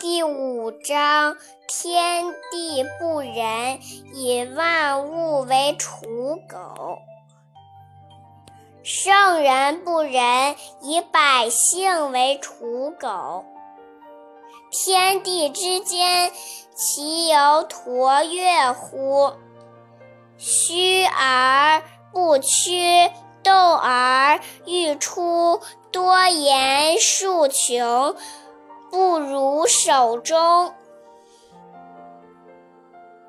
第五章：天地不仁，以万物为刍狗；圣人不仁，以百姓为刍狗。天地之间，其犹橐越乎？虚而不屈，动而愈出，多言数穷。不如手中